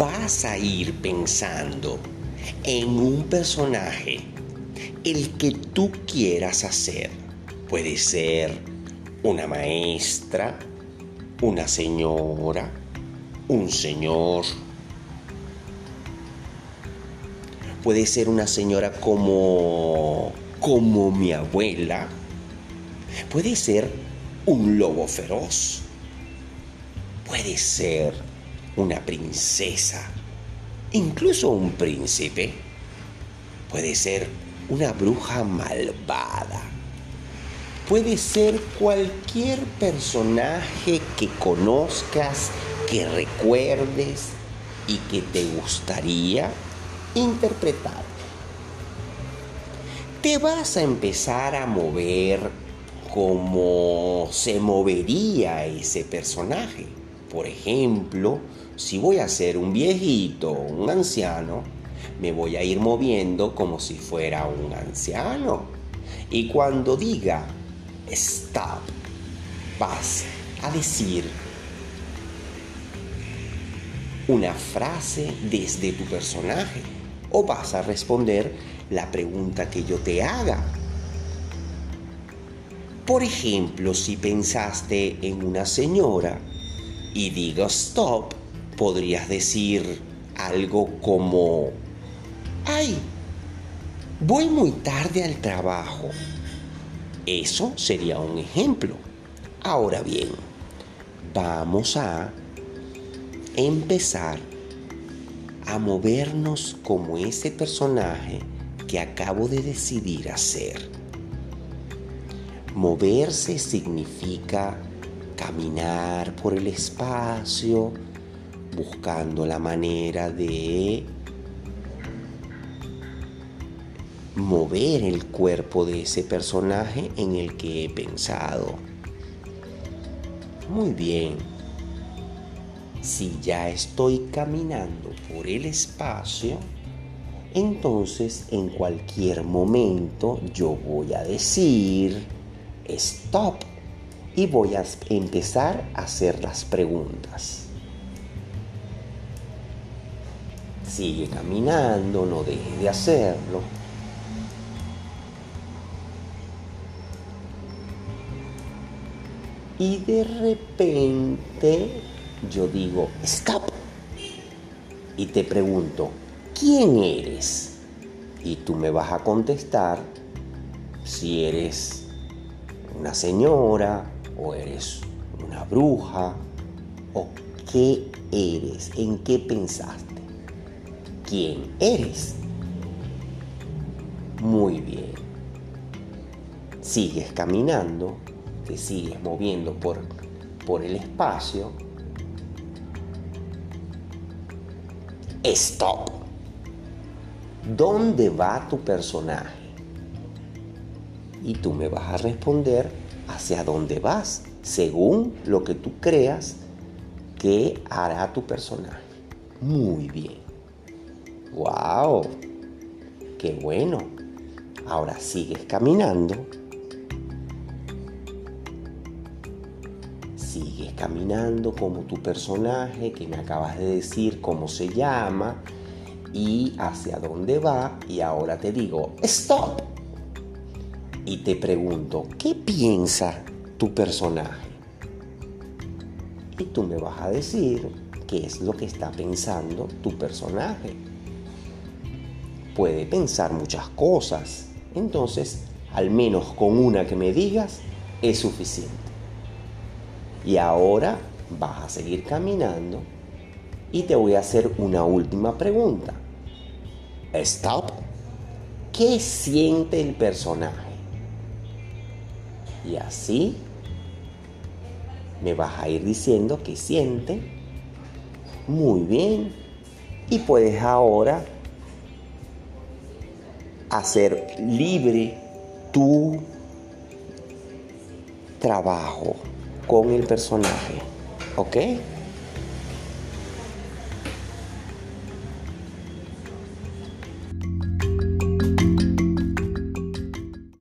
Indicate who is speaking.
Speaker 1: vas a ir pensando en un personaje, el que tú quieras hacer. Puede ser una maestra, una señora, un señor. Puede ser una señora como como mi abuela. Puede ser un lobo feroz. Puede ser una princesa. Incluso un príncipe. Puede ser una bruja malvada. Puede ser cualquier personaje que conozcas, que recuerdes y que te gustaría interpretar. Te vas a empezar a mover como se movería ese personaje. Por ejemplo, si voy a ser un viejito, un anciano, me voy a ir moviendo como si fuera un anciano. Y cuando diga stop, vas a decir una frase desde tu personaje o vas a responder la pregunta que yo te haga. Por ejemplo, si pensaste en una señora y digo stop, podrías decir algo como, ay, voy muy tarde al trabajo. Eso sería un ejemplo. Ahora bien, vamos a empezar a movernos como ese personaje que acabo de decidir hacer. Moverse significa caminar por el espacio buscando la manera de mover el cuerpo de ese personaje en el que he pensado. Muy bien. Si ya estoy caminando por el espacio, entonces en cualquier momento yo voy a decir stop y voy a empezar a hacer las preguntas. Sigue caminando, no deje de hacerlo. Y de repente yo digo, stop. Y te pregunto, ¿quién eres? Y tú me vas a contestar si eres una señora o eres una bruja o qué eres, en qué pensaste, quién eres. Muy bien. Sigues caminando, te sigues moviendo por, por el espacio. Stop. ¿Dónde va tu personaje? Y tú me vas a responder hacia dónde vas, según lo que tú creas que hará tu personaje. Muy bien. ¡Wow! ¡Qué bueno! Ahora sigues caminando. Sigues caminando como tu personaje que me acabas de decir cómo se llama y hacia dónde va y ahora te digo, stop. Y te pregunto, ¿qué piensa tu personaje? Y tú me vas a decir qué es lo que está pensando tu personaje. Puede pensar muchas cosas, entonces al menos con una que me digas es suficiente. Y ahora vas a seguir caminando y te voy a hacer una última pregunta. Stop. ¿Qué siente el personaje? Y así me vas a ir diciendo qué siente. Muy bien. Y puedes ahora hacer libre tu trabajo con el personaje. ¿Ok?